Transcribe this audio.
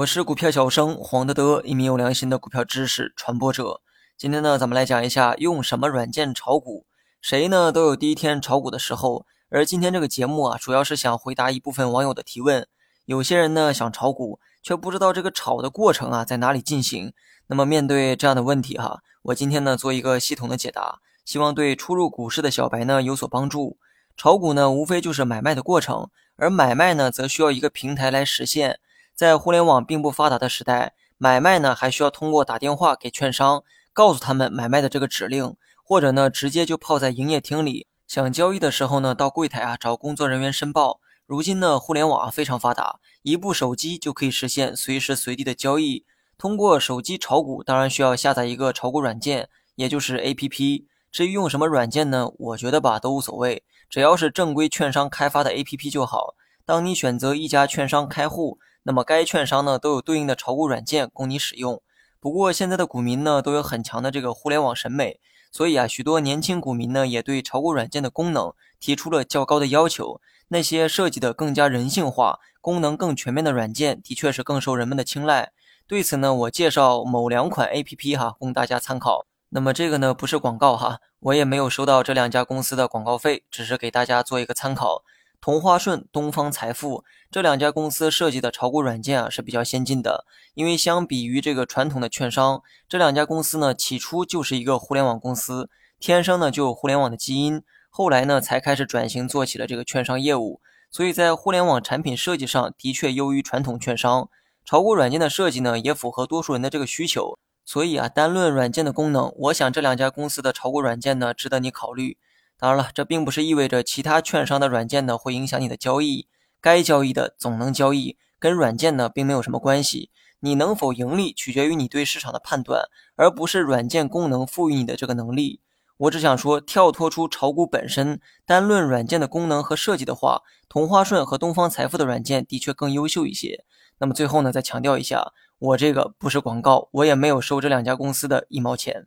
我是股票小生黄德德，一名有良心的股票知识传播者。今天呢，咱们来讲一下用什么软件炒股。谁呢都有第一天炒股的时候，而今天这个节目啊，主要是想回答一部分网友的提问。有些人呢想炒股，却不知道这个炒的过程啊在哪里进行。那么面对这样的问题哈，我今天呢做一个系统的解答，希望对初入股市的小白呢有所帮助。炒股呢，无非就是买卖的过程，而买卖呢，则需要一个平台来实现。在互联网并不发达的时代，买卖呢还需要通过打电话给券商，告诉他们买卖的这个指令，或者呢直接就泡在营业厅里，想交易的时候呢，到柜台啊找工作人员申报。如今呢，互联网非常发达，一部手机就可以实现随时随地的交易。通过手机炒股，当然需要下载一个炒股软件，也就是 APP。至于用什么软件呢？我觉得吧都无所谓。只要是正规券商开发的 APP 就好。当你选择一家券商开户，那么该券商呢都有对应的炒股软件供你使用。不过现在的股民呢都有很强的这个互联网审美，所以啊许多年轻股民呢也对炒股软件的功能提出了较高的要求。那些设计的更加人性化、功能更全面的软件，的确是更受人们的青睐。对此呢，我介绍某两款 APP 哈，供大家参考。那么这个呢不是广告哈，我也没有收到这两家公司的广告费，只是给大家做一个参考。同花顺、东方财富这两家公司设计的炒股软件啊是比较先进的，因为相比于这个传统的券商，这两家公司呢起初就是一个互联网公司，天生呢就有互联网的基因，后来呢才开始转型做起了这个券商业务，所以在互联网产品设计上的确优于传统券商。炒股软件的设计呢也符合多数人的这个需求。所以啊，单论软件的功能，我想这两家公司的炒股软件呢，值得你考虑。当然了，这并不是意味着其他券商的软件呢会影响你的交易。该交易的总能交易，跟软件呢并没有什么关系。你能否盈利，取决于你对市场的判断，而不是软件功能赋予你的这个能力。我只想说，跳脱出炒股本身，单论软件的功能和设计的话，同花顺和东方财富的软件的确更优秀一些。那么最后呢，再强调一下。我这个不是广告，我也没有收这两家公司的一毛钱。